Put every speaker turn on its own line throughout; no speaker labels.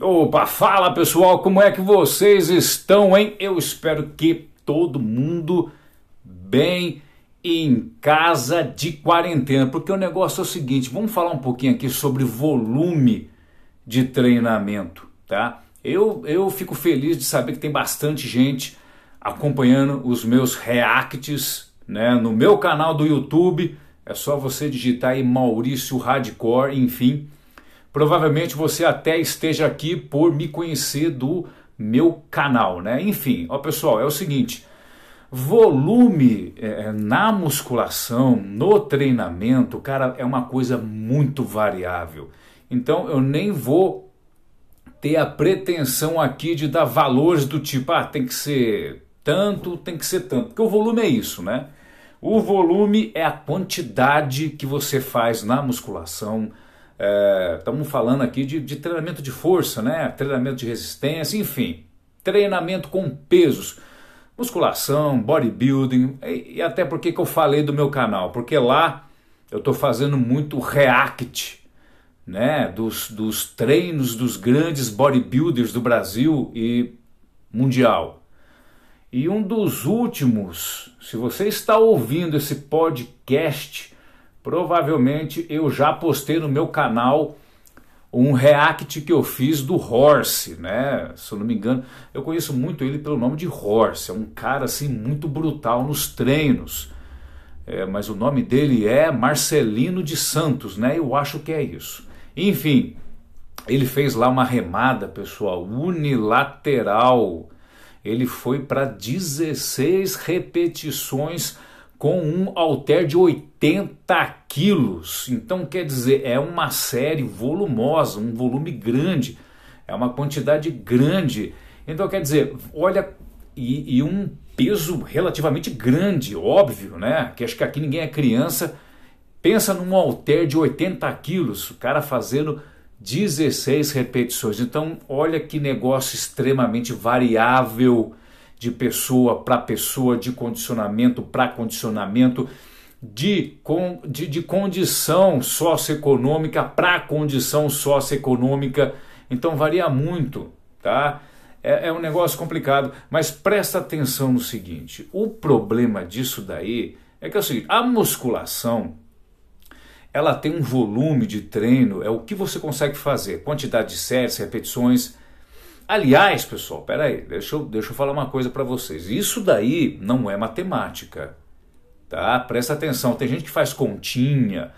Opa, fala pessoal, como é que vocês estão, hein? Eu espero que todo mundo bem em casa de quarentena, porque o negócio é o seguinte, vamos falar um pouquinho aqui sobre volume de treinamento, tá? Eu, eu fico feliz de saber que tem bastante gente acompanhando os meus reacts, né, no meu canal do YouTube, é só você digitar aí Maurício Hardcore, enfim, Provavelmente você até esteja aqui por me conhecer do meu canal, né? Enfim, ó pessoal, é o seguinte: volume é, na musculação, no treinamento, cara, é uma coisa muito variável. Então eu nem vou ter a pretensão aqui de dar valores do tipo, ah, tem que ser tanto, tem que ser tanto, porque o volume é isso, né? O volume é a quantidade que você faz na musculação, Estamos é, falando aqui de, de, treinamento de força, né? treinamento de resistência, enfim, treinamento com pesos, musculação, bodybuilding, e, e até porque que eu falei do meu canal, porque lá eu estou fazendo muito react né? dos, dos treinos dos grandes bodybuilders do Brasil e mundial. E um dos últimos, se você está ouvindo esse podcast, Provavelmente eu já postei no meu canal um react que eu fiz do Horse, né? Se eu não me engano, eu conheço muito ele pelo nome de Horse. É um cara assim muito brutal nos treinos. É, mas o nome dele é Marcelino de Santos, né? Eu acho que é isso. Enfim, ele fez lá uma remada, pessoal, unilateral. Ele foi para 16 repetições com um halter de 80 quilos. Então, quer dizer, é uma série volumosa, um volume grande, é uma quantidade grande. Então, quer dizer, olha, e, e um peso relativamente grande, óbvio, né? Que acho que aqui ninguém é criança. Pensa num halter de 80 quilos, o cara fazendo 16 repetições. Então, olha que negócio extremamente variável de pessoa para pessoa, de condicionamento para condicionamento, de, de, de condição socioeconômica para condição socioeconômica. Então varia muito, tá? É, é um negócio complicado, mas presta atenção no seguinte: o problema disso daí é que é o seguinte, a musculação ela tem um volume de treino, é o que você consegue fazer, quantidade de séries, repetições, Aliás, pessoal, peraí, deixa eu, deixa eu falar uma coisa para vocês. Isso daí não é matemática, tá? Presta atenção, tem gente que faz continha.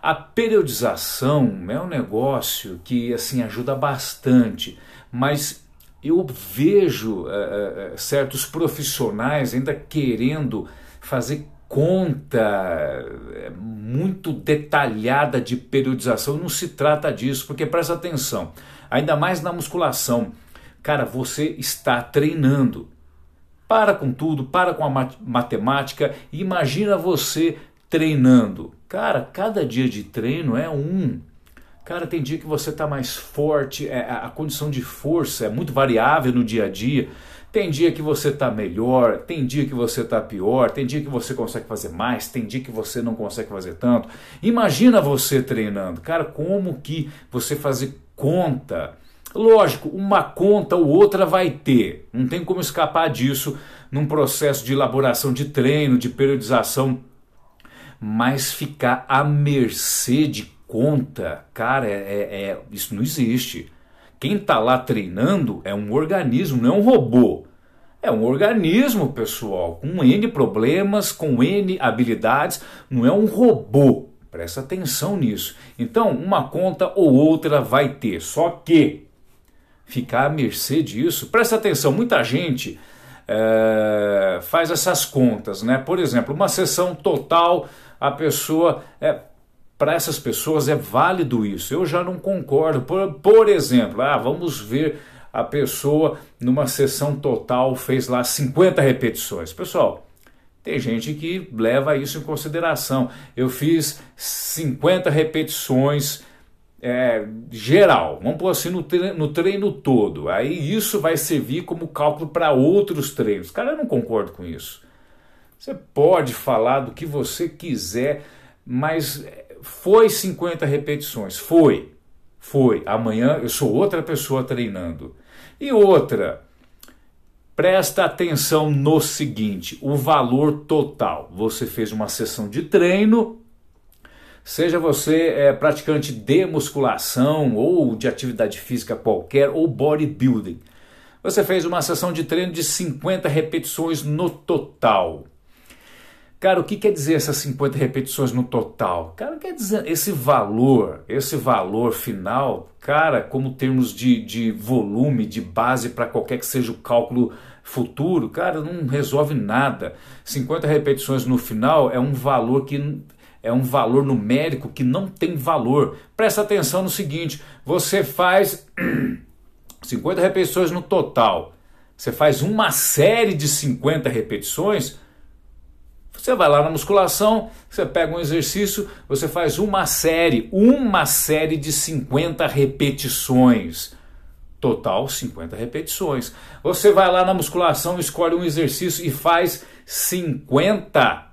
A periodização é um negócio que assim ajuda bastante, mas eu vejo é, certos profissionais ainda querendo fazer conta muito detalhada de periodização. Não se trata disso, porque presta atenção ainda mais na musculação. Cara, você está treinando. Para com tudo, para com a matemática. Imagina você treinando. Cara, cada dia de treino é um. Cara, tem dia que você está mais forte, é, a condição de força é muito variável no dia a dia. Tem dia que você está melhor, tem dia que você está pior, tem dia que você consegue fazer mais, tem dia que você não consegue fazer tanto. Imagina você treinando. Cara, como que você fazer conta. Lógico, uma conta ou outra vai ter, não tem como escapar disso num processo de elaboração de treino, de periodização, mas ficar à mercê de conta, cara, é, é, isso não existe. Quem está lá treinando é um organismo, não é um robô. É um organismo, pessoal, com N problemas, com N habilidades, não é um robô. Presta atenção nisso. Então, uma conta ou outra vai ter, só que ficar à mercê disso. Presta atenção, muita gente é, faz essas contas, né? Por exemplo, uma sessão total, a pessoa. É, para essas pessoas é válido isso. Eu já não concordo. Por, por exemplo, ah, vamos ver a pessoa numa sessão total fez lá 50 repetições. Pessoal, tem gente que leva isso em consideração. Eu fiz 50 repetições é, geral, vamos pôr assim no treino, no treino todo. Aí isso vai servir como cálculo para outros treinos. Cara, eu não concordo com isso. Você pode falar do que você quiser, mas foi 50 repetições, foi. Foi. Amanhã eu sou outra pessoa treinando. E outra, presta atenção no seguinte: o valor total. Você fez uma sessão de treino, seja você é, praticante de musculação ou de atividade física qualquer ou bodybuilding. Você fez uma sessão de treino de 50 repetições no total. Cara, o que quer dizer essas 50 repetições no total? Cara, quer dizer esse valor, esse valor final, cara, como termos de, de volume, de base para qualquer que seja o cálculo futuro, cara, não resolve nada. 50 repetições no final é um valor que é um valor numérico que não tem valor. Presta atenção no seguinte: você faz 50 repetições no total. Você faz uma série de 50 repetições você vai lá na musculação, você pega um exercício, você faz uma série, uma série de 50 repetições. Total 50 repetições. Você vai lá na musculação, escolhe um exercício e faz 50.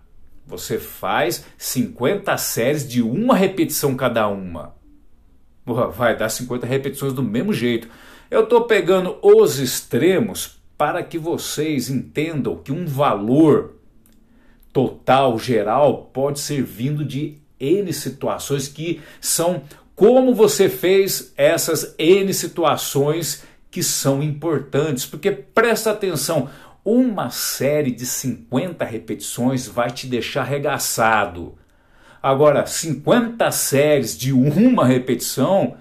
Você faz 50 séries de uma repetição cada uma. Vai dar 50 repetições do mesmo jeito. Eu estou pegando os extremos para que vocês entendam que um valor total, geral, pode ser vindo de N situações que são como você fez essas N situações que são importantes, porque presta atenção, uma série de 50 repetições vai te deixar arregaçado. Agora, 50 séries de uma repetição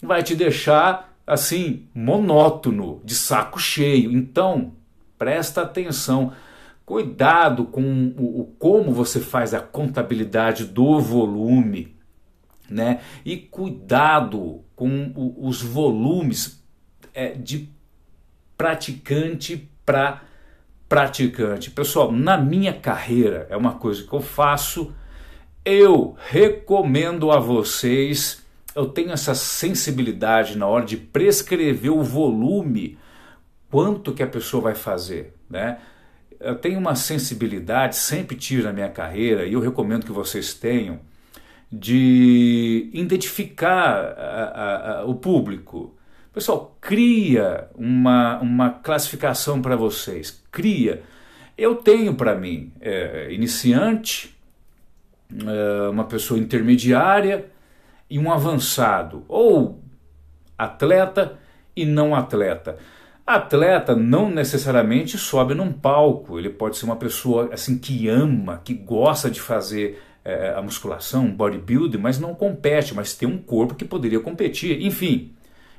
vai te deixar assim monótono, de saco cheio. Então, presta atenção Cuidado com o, o como você faz a contabilidade do volume, né? E cuidado com o, os volumes é, de praticante para praticante. Pessoal, na minha carreira é uma coisa que eu faço. Eu recomendo a vocês. Eu tenho essa sensibilidade na hora de prescrever o volume, quanto que a pessoa vai fazer, né? Eu tenho uma sensibilidade, sempre tive na minha carreira, e eu recomendo que vocês tenham, de identificar a, a, a, o público. Pessoal, cria uma, uma classificação para vocês. Cria. Eu tenho para mim é, iniciante, é, uma pessoa intermediária e um avançado, ou atleta e não atleta. Atleta não necessariamente sobe num palco, ele pode ser uma pessoa assim que ama, que gosta de fazer é, a musculação, bodybuilding, mas não compete, mas tem um corpo que poderia competir, enfim.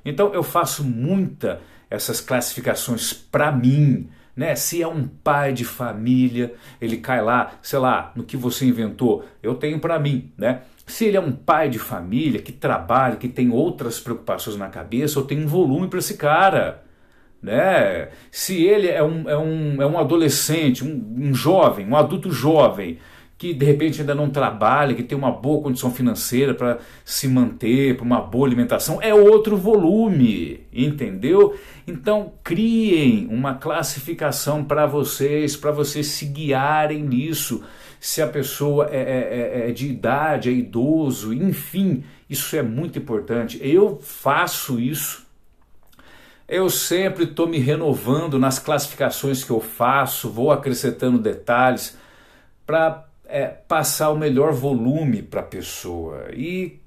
Então eu faço muita essas classificações para mim, né? Se é um pai de família, ele cai lá, sei lá, no que você inventou, eu tenho para mim, né? Se ele é um pai de família que trabalha, que tem outras preocupações na cabeça, eu tenho um volume para esse cara né? Se ele é um, é um, é um adolescente, um, um jovem, um adulto jovem, que de repente ainda não trabalha, que tem uma boa condição financeira para se manter, para uma boa alimentação, é outro volume, entendeu? Então criem uma classificação para vocês, para vocês se guiarem nisso. Se a pessoa é, é, é, é de idade, é idoso, enfim, isso é muito importante. Eu faço isso eu sempre estou me renovando nas classificações que eu faço, vou acrescentando detalhes para é, passar o melhor volume para a pessoa. E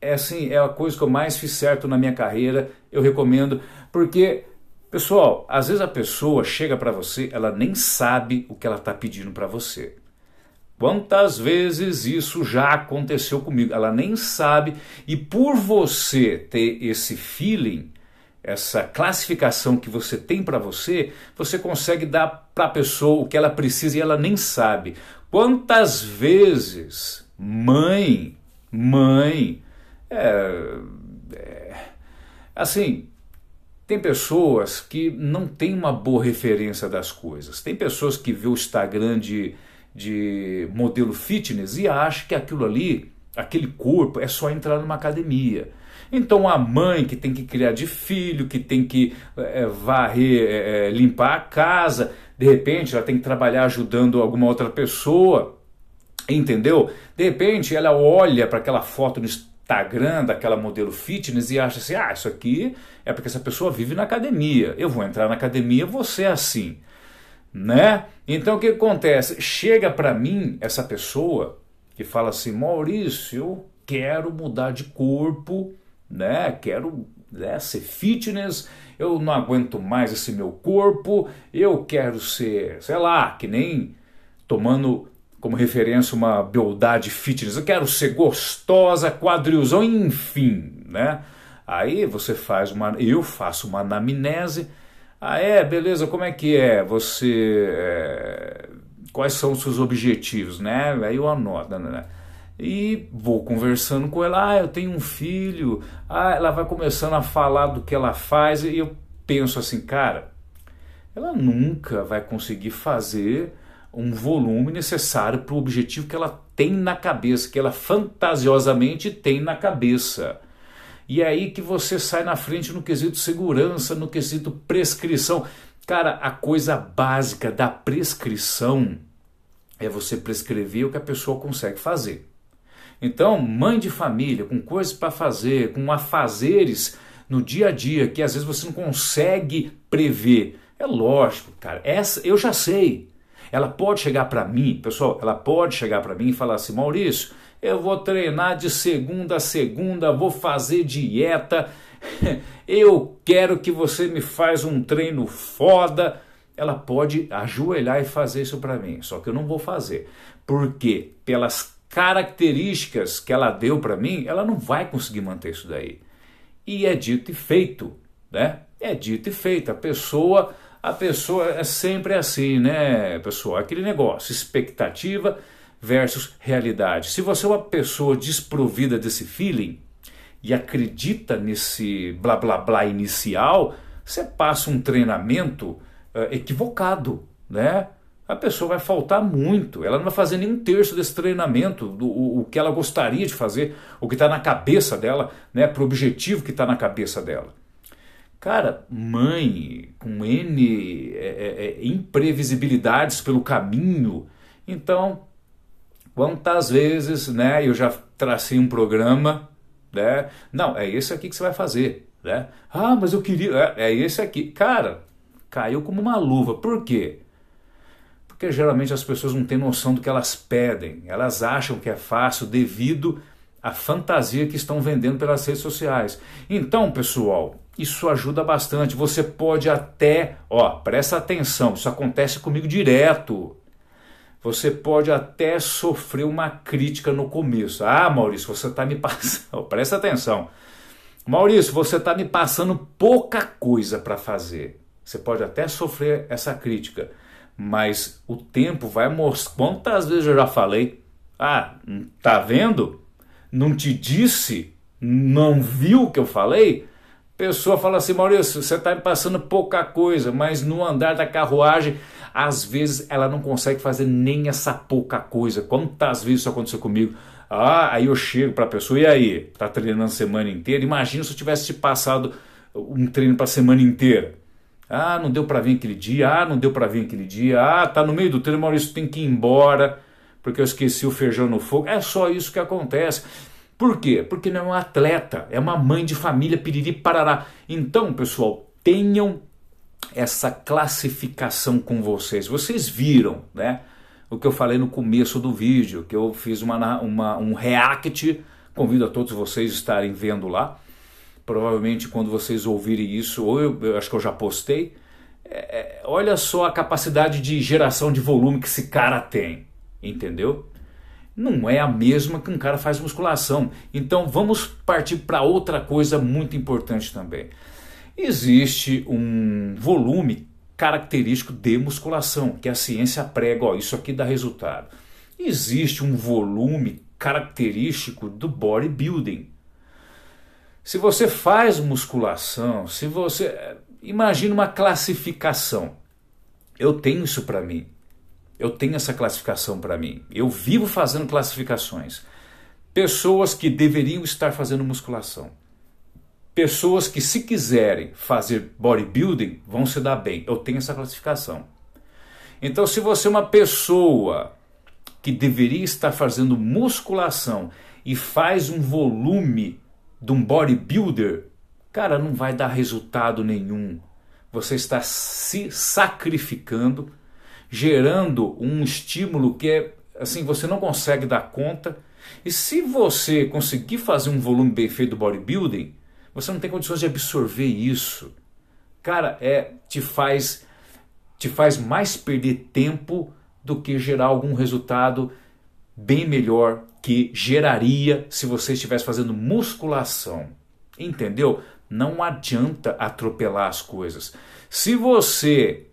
é assim, é a coisa que eu mais fiz certo na minha carreira, eu recomendo, porque, pessoal, às vezes a pessoa chega para você, ela nem sabe o que ela está pedindo para você. Quantas vezes isso já aconteceu comigo? Ela nem sabe, e por você ter esse feeling, essa classificação que você tem para você, você consegue dar para a pessoa o que ela precisa e ela nem sabe. Quantas vezes mãe, mãe, é, é, assim, tem pessoas que não têm uma boa referência das coisas. Tem pessoas que vê o Instagram de, de modelo fitness e acham que aquilo ali, aquele corpo, é só entrar numa academia. Então a mãe que tem que criar de filho, que tem que é, varrer, é, limpar a casa, de repente ela tem que trabalhar ajudando alguma outra pessoa, entendeu? De repente ela olha para aquela foto no Instagram daquela modelo fitness e acha assim: ah, isso aqui é porque essa pessoa vive na academia. Eu vou entrar na academia, você é assim. Né? Então o que acontece? Chega para mim essa pessoa que fala assim: Maurício, eu quero mudar de corpo, né? Quero né, ser fitness, eu não aguento mais esse meu corpo, eu quero ser, sei lá, que nem tomando como referência uma beldade fitness, eu quero ser gostosa, quadrilzão, enfim, né? Aí você faz uma, eu faço uma anamnese, ah é, beleza, como é que é? Você, é, quais são os seus objetivos, né? Aí eu anoto, né? né? E vou conversando com ela, ah, eu tenho um filho, ah, ela vai começando a falar do que ela faz, e eu penso assim, cara, ela nunca vai conseguir fazer um volume necessário para o objetivo que ela tem na cabeça, que ela fantasiosamente tem na cabeça. E é aí que você sai na frente no quesito segurança, no quesito prescrição. Cara, a coisa básica da prescrição é você prescrever o que a pessoa consegue fazer. Então, mãe de família, com coisas para fazer, com afazeres no dia a dia que às vezes você não consegue prever. É lógico, cara, essa eu já sei. Ela pode chegar para mim, pessoal, ela pode chegar para mim e falar assim: Maurício, eu vou treinar de segunda a segunda, vou fazer dieta, eu quero que você me faz um treino foda. Ela pode ajoelhar e fazer isso para mim, só que eu não vou fazer. Porque pelas características que ela deu para mim, ela não vai conseguir manter isso daí. E é dito e feito, né? É dito e feito. A pessoa a pessoa é sempre assim, né, pessoal? Aquele negócio, expectativa versus realidade. Se você é uma pessoa desprovida desse feeling e acredita nesse blá blá blá inicial, você passa um treinamento uh, equivocado, né? A pessoa vai faltar muito, ela não vai fazer nem um terço desse treinamento, do, o, o que ela gostaria de fazer, o que está na cabeça dela, né, para o objetivo que está na cabeça dela. Cara, mãe com N é, é, é, imprevisibilidades pelo caminho. Então, quantas vezes, né? Eu já tracei um programa, né? Não, é esse aqui que você vai fazer, né? Ah, mas eu queria. É, é esse aqui. Cara, caiu como uma luva. Por quê? Porque geralmente as pessoas não têm noção do que elas pedem. Elas acham que é fácil devido à fantasia que estão vendendo pelas redes sociais. Então, pessoal, isso ajuda bastante. Você pode até, ó, presta atenção, isso acontece comigo direto. Você pode até sofrer uma crítica no começo. Ah, Maurício, você está me passando. presta atenção. Maurício, você está me passando pouca coisa para fazer. Você pode até sofrer essa crítica, mas o tempo vai mostrar. Quantas vezes eu já falei? Ah, tá vendo? Não te disse? Não viu o que eu falei? Pessoa fala assim, Maurício, você está me passando pouca coisa, mas no andar da carruagem, às vezes ela não consegue fazer nem essa pouca coisa. Quantas vezes isso aconteceu comigo? Ah, aí eu chego para a pessoa, e aí? Tá treinando a semana inteira? Imagina se eu tivesse te passado um treino para a semana inteira. Ah, não deu para vir aquele dia. Ah, não deu para vir aquele dia. Ah, tá no meio do treino, Maurício, tem que ir embora porque eu esqueci o feijão no fogo. É só isso que acontece. Por quê? Porque não é um atleta, é uma mãe de família, piriri parará. Então, pessoal, tenham essa classificação com vocês. Vocês viram, né? O que eu falei no começo do vídeo, que eu fiz uma, uma, um react. Convido a todos vocês a estarem vendo lá. Provavelmente quando vocês ouvirem isso, ou eu, eu acho que eu já postei. É, é olha só a capacidade de geração de volume que esse cara tem, entendeu? não é a mesma que um cara faz musculação. Então vamos partir para outra coisa muito importante também. Existe um volume característico de musculação, que a ciência prega, ó, isso aqui dá resultado. Existe um volume característico do bodybuilding. Se você faz musculação, se você imagina uma classificação. Eu tenho isso para mim. Eu tenho essa classificação para mim. Eu vivo fazendo classificações. Pessoas que deveriam estar fazendo musculação. Pessoas que, se quiserem fazer bodybuilding, vão se dar bem. Eu tenho essa classificação. Então, se você é uma pessoa que deveria estar fazendo musculação e faz um volume de um bodybuilder, cara, não vai dar resultado nenhum. Você está se sacrificando, gerando um estímulo que é assim, você não consegue dar conta. E se você conseguir fazer um volume bem feito do bodybuilding, você não tem condições de absorver isso. Cara, é te faz te faz mais perder tempo do que gerar algum resultado bem melhor que geraria se você estivesse fazendo musculação. Entendeu? Não adianta atropelar as coisas. Se você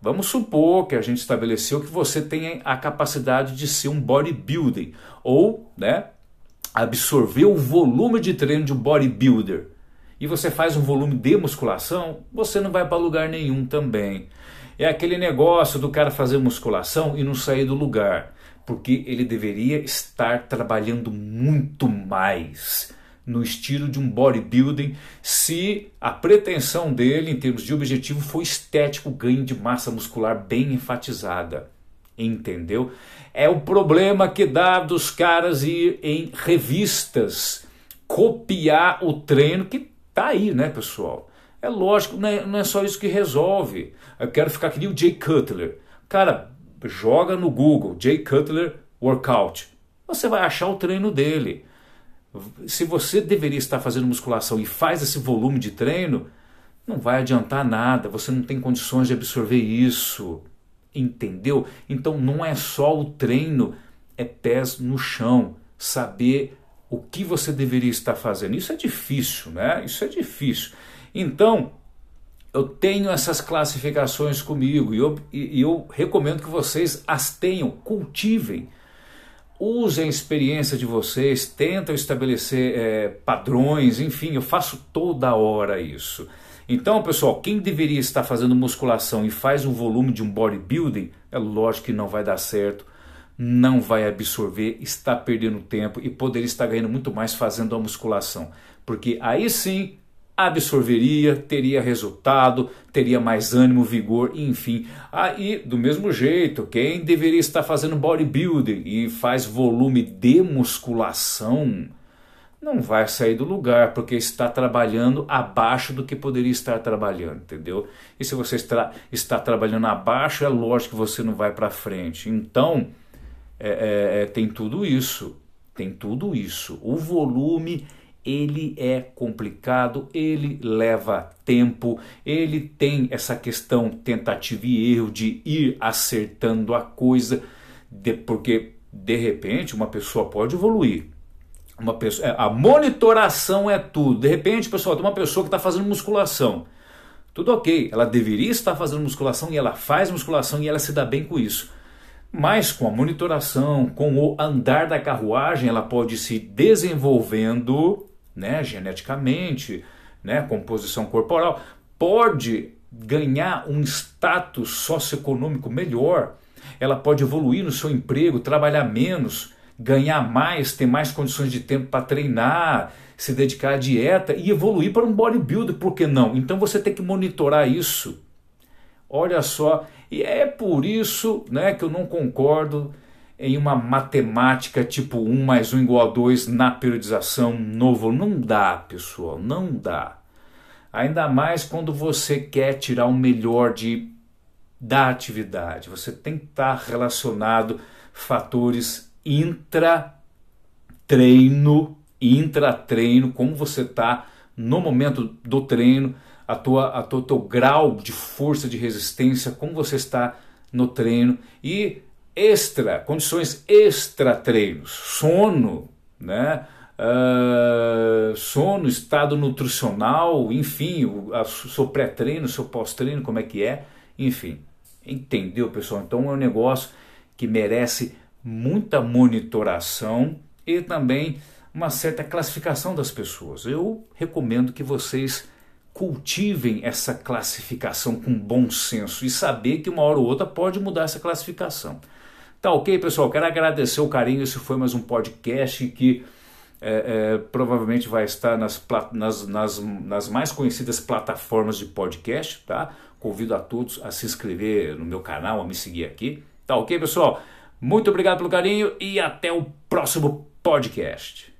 Vamos supor que a gente estabeleceu que você tenha a capacidade de ser um bodybuilding ou, né, absorver o volume de treino de um bodybuilder e você faz um volume de musculação, você não vai para lugar nenhum também. É aquele negócio do cara fazer musculação e não sair do lugar, porque ele deveria estar trabalhando muito mais no estilo de um bodybuilding se a pretensão dele em termos de objetivo for estético, ganho de massa muscular bem enfatizada. Entendeu? É o problema que dá dos caras ir em revistas copiar o treino que tá aí, né, pessoal? É lógico, não é, não é só isso que resolve. Eu quero ficar que nem o Jay Cutler. Cara, joga no Google Jay Cutler Workout. Você vai achar o treino dele. Se você deveria estar fazendo musculação e faz esse volume de treino, não vai adiantar nada, você não tem condições de absorver isso. Entendeu? Então não é só o treino, é pés no chão, saber o que você deveria estar fazendo. Isso é difícil, né? Isso é difícil. Então, eu tenho essas classificações comigo e eu, e eu recomendo que vocês as tenham, cultivem. Usem a experiência de vocês, tentam estabelecer é, padrões, enfim, eu faço toda hora isso. Então, pessoal, quem deveria estar fazendo musculação e faz um volume de um bodybuilding, é lógico que não vai dar certo, não vai absorver, está perdendo tempo e poderia estar ganhando muito mais fazendo a musculação. Porque aí sim absorveria, teria resultado, teria mais ânimo, vigor, enfim. Aí, do mesmo jeito, quem deveria estar fazendo bodybuilding e faz volume de musculação, não vai sair do lugar, porque está trabalhando abaixo do que poderia estar trabalhando, entendeu? E se você está, está trabalhando abaixo, é lógico que você não vai para frente. Então, é, é, é, tem tudo isso, tem tudo isso. O volume ele é complicado, ele leva tempo, ele tem essa questão tentativa e erro de ir acertando a coisa, de, porque de repente uma pessoa pode evoluir. Uma pessoa, é, a monitoração é tudo. De repente, pessoal, tem uma pessoa que está fazendo musculação. Tudo ok, ela deveria estar fazendo musculação e ela faz musculação e ela se dá bem com isso. Mas com a monitoração, com o andar da carruagem, ela pode se desenvolvendo né, geneticamente, né, composição corporal, pode ganhar um status socioeconômico melhor, ela pode evoluir no seu emprego, trabalhar menos, ganhar mais, ter mais condições de tempo para treinar, se dedicar à dieta e evoluir para um bodybuilder, por que não? Então você tem que monitorar isso. Olha só, e é por isso né, que eu não concordo em uma matemática tipo 1 mais 1 igual a 2 na periodização novo. Não dá, pessoal, não dá. Ainda mais quando você quer tirar o melhor de, da atividade. Você tem que estar relacionado fatores intra-treino, intra-treino, como você está no momento do treino, a tua, a tua, teu grau de força de resistência, como você está no treino e extra, condições extra treinos, sono, né? Uh, sono, estado nutricional, enfim, o a, seu pré-treino, seu pós-treino, como é que é, enfim. Entendeu, pessoal? Então é um negócio que merece muita monitoração e também uma certa classificação das pessoas. Eu recomendo que vocês cultivem essa classificação com bom senso e saber que uma hora ou outra pode mudar essa classificação. Tá ok, pessoal? Quero agradecer o carinho. Esse foi mais um podcast que é, é, provavelmente vai estar nas, nas, nas, nas, mais conhecidas plataformas de podcast, tá? Convido a todos a se inscrever no meu canal, a me seguir aqui. Tá ok, pessoal? Muito obrigado pelo carinho e até o próximo Podcast.